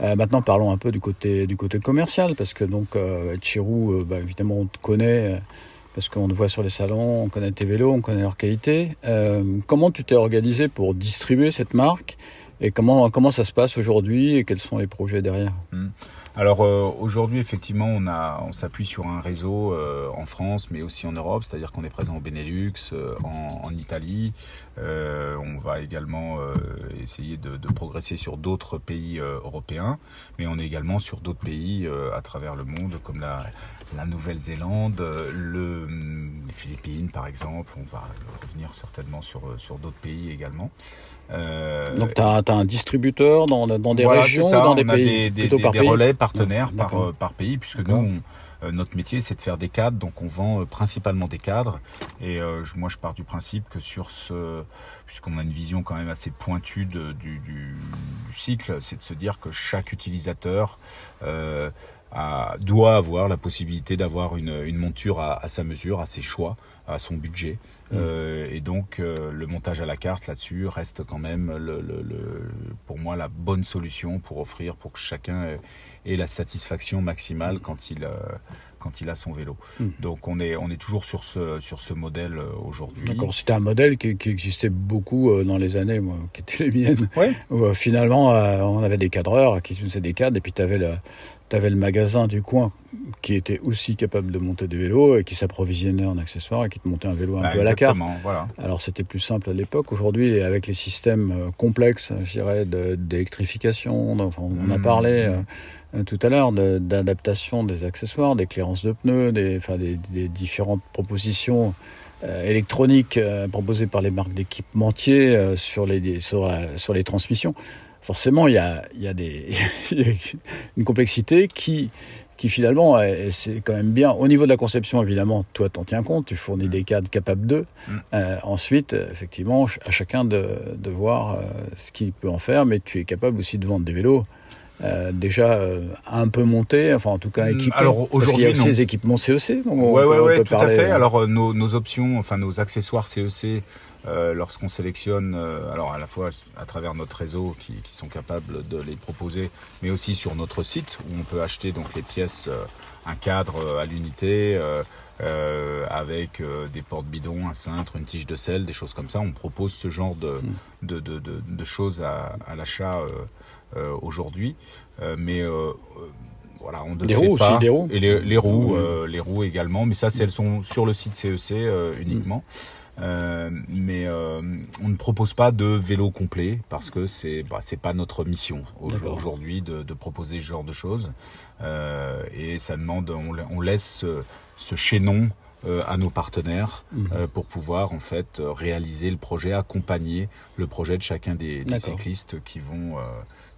C: Euh, maintenant, parlons un peu du côté, du côté commercial, parce que donc Chirou, bah, évidemment, on te connaît. parce qu'on te voit sur les salons, on connaît tes vélos, on connaît leur qualité. Euh, comment tu t'es organisé pour distribuer cette marque et comment, comment ça se passe aujourd'hui et quels sont les projets derrière?
D: Alors euh, aujourd'hui, effectivement, on on s'appuie sur un réseau euh, en France, mais aussi en Europe, c'est-à-dire qu'on est présent au Benelux, euh, en, Italie. On va également essayer de, de progresser sur d'autres pays européens, mais on est également sur d'autres pays à travers le monde, comme la, la Nouvelle-Zélande, euh, le, les Philippines, par exemple. On va revenir certainement sur, euh, sur d'autres pays également. Euh,
C: Donc, tu as, un distributeur dans, dans des
D: voilà,
C: régions,
D: ça,
C: dans des pays
D: des, des-
C: plutôt
D: des-
C: par
D: des
C: pays
D: relais partenaires par, euh, par pays, puisque nous, on- notre métier, c'est de faire des cadres, donc on vend principalement des cadres. Et euh, moi, je pars du principe que sur ce, puisqu'on a une vision quand même assez pointue de- du, du- du cycle, c'est de se dire que chaque utilisateur euh, doit avoir la possibilité d'avoir une, une monture à, à sa mesure, à ses choix, à son budget. Euh, et donc euh, le montage à la carte là-dessus reste quand même le, le- le- pour moi la bonne solution pour offrir pour que chacun ait, ait la satisfaction maximale quand il euh, quand il a son vélo.
C: Mm.
D: Donc on est on est toujours sur ce sur ce modèle aujourd'hui.
C: D'accord, c'était un modèle qui, qui existait beaucoup dans les années, moi, qui étaient les miennes.
D: Ouais.
C: Où finalement, on avait des cadreurs qui faisaient des cadres, et puis tu avais le, t'avais le magasin du coin qui était aussi capable de monter des vélos et qui s'approvisionnait en accessoires et qui te montait un vélo un
D: Bah,
C: peu à la carte.
D: Voilà.
C: Alors c'était plus simple à l'époque. Aujourd'hui, avec les systèmes euh, complexes, je dirais, d'électrification, enfin, on a
D: Mhm.
C: parlé euh, euh, tout à l'heure, de- d'adaptation des accessoires, des clairances de pneus, des, enfin, des, des différentes propositions euh, électronique euh, proposée par les marques d'équipementiers sur, les, sur, la- sur les transmissions, forcément, il y a, il y a des, il y a une complexité qui, qui finalement, est- c'est quand même bien. Au niveau de la conception, évidemment, toi, t'en tiens compte, tu fournis des cadres capables d'eux.
D: Mm.
C: Euh, ensuite, euh, effectivement, à chacun de, de voir euh, ce qu'il peut en faire, mais tu es capable aussi de vendre des vélos. euh, déjà euh, un peu montés, enfin en tout cas
D: Mm,
C: équipés.
D: alors,
C: Parce qu'il y a
D: aujourd'hui,
C: aussi les équipements CEC. Donc on
D: Ouais,
C: peut-
D: ouais,
C: on
D: ouais,
C: peut
D: tout à fait. Alors nos, nos options, enfin nos accessoires CEC, euh, lorsqu'on sélectionne, euh, alors à la fois à travers notre réseau qui, qui sont capables de les proposer, mais aussi sur notre site où on peut acheter donc les pièces, euh, un cadre à l'unité. avec des portes bidons, un cintre, une tige de sel, des choses comme ça. On propose ce genre de,
C: Mm.
D: de, de, choses à, à l'achat aujourd'hui. Mais voilà, on ne fait
C: roues
D: pas.
C: aussi, des roues.
D: Et les, les roues,
C: Oui.
D: les roues également. Mais ça, elles sont sur le site CEC euh, uniquement. Euh, mais euh, on ne propose pas de vélo complet parce que c'est bah, c'est pas notre mission aujourd'hui de, de proposer ce genre de choses. Euh, et ça demande on, la- on laisse euh, ce chaînon euh, à nos partenaires
C: Mhm.
D: euh, pour pouvoir en fait réaliser le projet, accompagner le projet de chacun des, des cyclistes qui vont euh,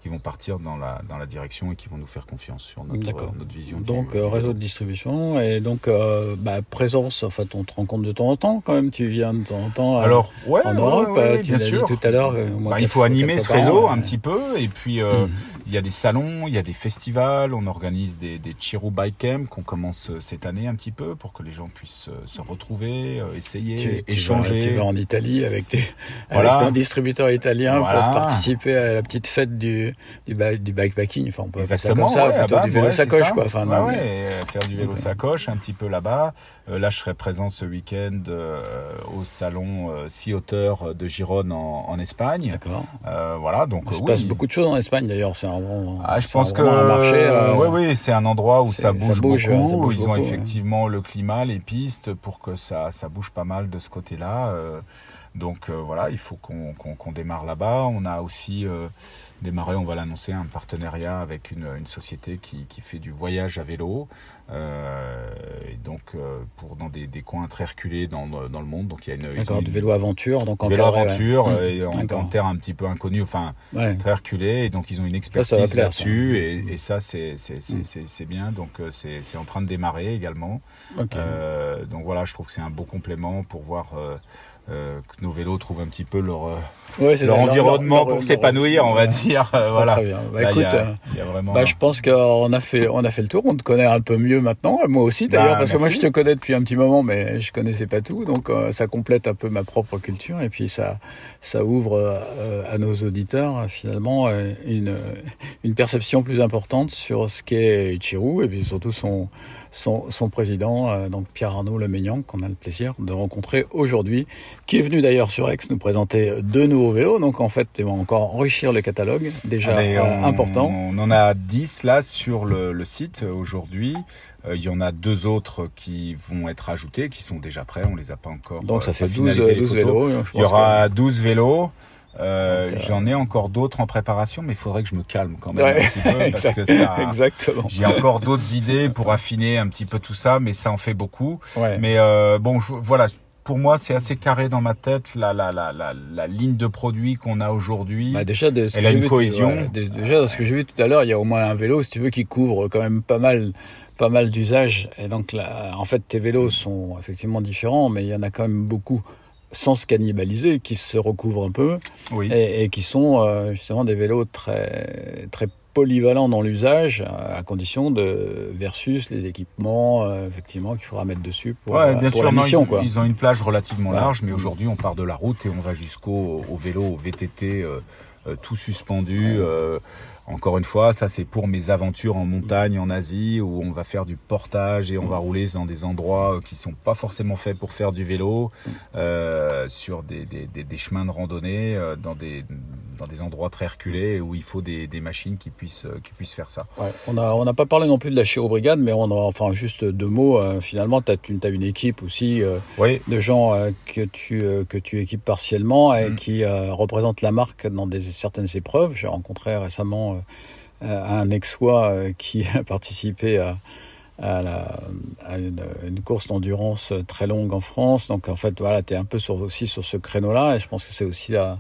D: qui vont partir dans la dans la direction et qui vont nous faire confiance sur notre notre vision.
C: Donc
D: du-
C: euh, réseau de distribution et donc euh, bah, présence. En fait, on te rencontre de temps en temps quand même. Tu viens de temps en temps. euh,
D: Alors, ouais,
C: en Europe,
D: ouais, ouais,
C: tu
D: bien sûr.
C: tout à l'heure,
D: Bah, il faut animer ce réseau un petit peu. Et puis,
C: Mhm.
D: Il y a des salons, il y a des festivals. On organise des, des Chiro Bike Camp qu'on commence euh, cette année un petit peu pour que les gens puissent euh, se retrouver, euh, essayer,
C: Tu, tu
D: échanger.
C: vas, tu vas en Italie avec, tes,
D: Voilà.
C: avec un distributeur italien
D: Voilà.
C: pour participer à la petite fête du, du, du bikepacking. Enfin, on peut appeler ça
D: Exactement,
C: comme ça,
D: ouais,
C: plutôt
D: ah bah,
C: du vélo
D: ouais, c'est
C: sacoche.
D: ça.
C: Quoi. Enfin,
D: Ouais,
C: non,
D: ouais,
C: mais-
D: et, faire du vélo sacoche un petit peu là-bas. Euh, là, je serai présent ce week-end euh, au salon euh, Sea Hauteur de Gironne en, en Espagne.
C: D'accord.
D: Voilà, donc
C: Il se passe beaucoup de choses en Espagne d'ailleurs. C'est un,
D: Ah, je pense que
C: un marché. euh,
D: oui, oui, c'est un endroit où ça
C: ça
D: bouge, beaucoup.
C: ça bouge
D: Ils ont
C: ouais.
D: effectivement le climat, les pistes pour que ça, ça bouge pas mal de ce côté-là. Donc euh, voilà, il faut qu'on qu'on démarre là-bas. On a aussi euh, démarré, on va l'annoncer, un partenariat avec une, une société qui, qui fait du voyage à vélo. euh, et donc pour dans des, des coins très reculés dans, le- dans le monde. Donc il y a une,
C: D'accord, du vélo aventure. Donc
D: vélo
C: encore, ouais.
D: aventure
C: Mmh.
D: et en, en terre un petit peu inconnue. Enfin,
C: Ouais.
D: très reculé et donc ils ont une expertise là-dessus et, et ça c'est c'est
C: Mm.
D: c'est bien donc c'est en train de démarrer également donc voilà je trouve que c'est un beau complément pour voir que nos vélos trouvent un petit peu leur euh,
C: Ouais, c'est
D: leur
C: ça,
D: environnement
C: leur-
D: pour s'épanouir on va dire
C: Très,
D: voilà
C: très bien. Bah,
D: Là, il y
C: écoute,
D: a- il y a vraiment
C: Bah, je pense qu'on a fait, on a fait le tour. On te connaît un peu mieux maintenant. Moi aussi, d'ailleurs,
D: Bah,
C: parce que moi, je te connais depuis un petit moment, mais je connaissais pas tout. Donc, euh, ça complète un peu ma propre culture. Et puis, ça, ça ouvre euh, à nos auditeurs, finalement, euh, une, une perception plus importante sur ce qu'est Chirou et puis surtout son, son, son président, euh, donc Pierre Arnaud Lemeignan, qu'on a le plaisir de rencontrer aujourd'hui, qui est venu d'ailleurs sur Aix nous présenter deux nouveaux vélos. Donc, en fait, ils vont encore enrichir le catalogue, déjà
D: Allez,
C: euh,
D: on,
C: important.
D: On en a 10 là sur le, le site euh, aujourd'hui. Euh, Il y en a deux autres qui vont être ajoutés, qui sont déjà prêts. On les a pas encore.
C: Donc ça fait
D: pas
C: 12,
D: finalisé les
C: 12
D: photos.
C: vélos. je
D: Il y aura 12 vélos. Euh,
C: euh,
D: J'en ai encore d'autres en préparation, mais il faudrait que je me calme quand même
C: Ouais,
D: un petit peu parce que ça.
C: que- Exactement.
D: J'ai encore d'autres idées pour affiner un petit peu tout ça, mais ça en fait beaucoup.
C: Ouais.
D: Mais euh, bon, je- voilà. Pour moi, c'est assez carré dans ma tête la la la la, la ligne de produits qu'on a aujourd'hui.
C: Bah, déjà, de ce
D: Elle
C: que
D: a une
C: vu-
D: cohésion.
C: ouais, dé- déjà, de ce que j'ai vu tout à l'heure, il y a au moins un vélo, si tu veux, qui couvre quand même pas mal, pas mal d'usages. Et donc, là, en fait, tes vélos sont effectivement différents, mais il y en a quand même beaucoup sans se cannibaliser, qui se recouvrent un peu
D: oui.
C: et, et qui sont euh, justement des vélos très, très polyvalents dans l'usage, à condition de versus les équipements, euh, effectivement, qu'il faudra mettre dessus pour,
D: Ouais,
C: euh,
D: bien
C: pour
D: sûr,
C: la
D: non,
C: mission,
D: ils,
C: quoi.
D: ils ont une plage relativement large, mais aujourd'hui on part de la route et on va jusqu'au au vélo, au VTT, euh, euh, tout suspendu. encore une fois, ça c'est pour mes aventures en montagne en Asie où on va faire du portage et on va rouler dans des endroits qui sont pas forcément faits pour faire du vélo, euh, sur des, des, des, des chemins de randonnée, dans des dans des endroits très reculés où il faut des, des machines qui puissent euh, qui puissent faire ça.
C: Ouais, on n'a on pas parlé non plus de la chirobrigade, mais on a enfin juste deux mots. euh, finalement, tu as, une équipe aussi euh,
D: Oui,
C: de gens euh, que, tu, que tu équipes partiellement et
D: Mm.
C: qui représentent la marque dans des, certaines épreuves. J'ai rencontré récemment un Aixois qui a participé à, à, la, à une, une, course d'endurance très longue en France. Donc en fait, voilà, tu es un peu sur, aussi sur ce créneau-là et je pense que c'est aussi la,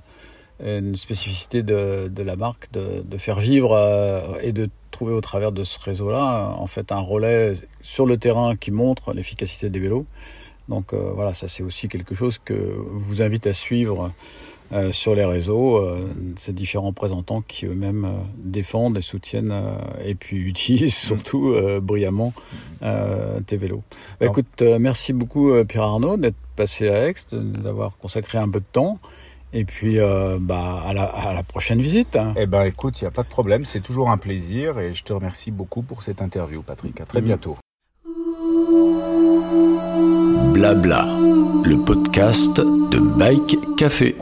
C: une spécificité de, de la marque de, de faire vivre euh, et de trouver au travers de ce réseau-là en fait un relais sur le terrain qui montre l'efficacité des vélos. Donc euh, voilà, ça c'est aussi quelque chose que vous invite à suivre euh, sur les réseaux, euh, ces différents représentants qui eux-mêmes euh, défendent et soutiennent euh, et puis utilisent surtout brillamment tes vélos. Bah, écoute, merci beaucoup Pierre Arnaud d'être passé à Aix, d'avoir consacré un peu de temps. Et puis, euh, bah, à la, à la prochaine visite. hein.
D: Eh ben, écoute, il n'y a pas de problème. C'est toujours un plaisir et je te remercie beaucoup pour cette interview, Patrick. À très
C: Mhm.
D: bientôt.
F: Blabla, le podcast de Bike Café.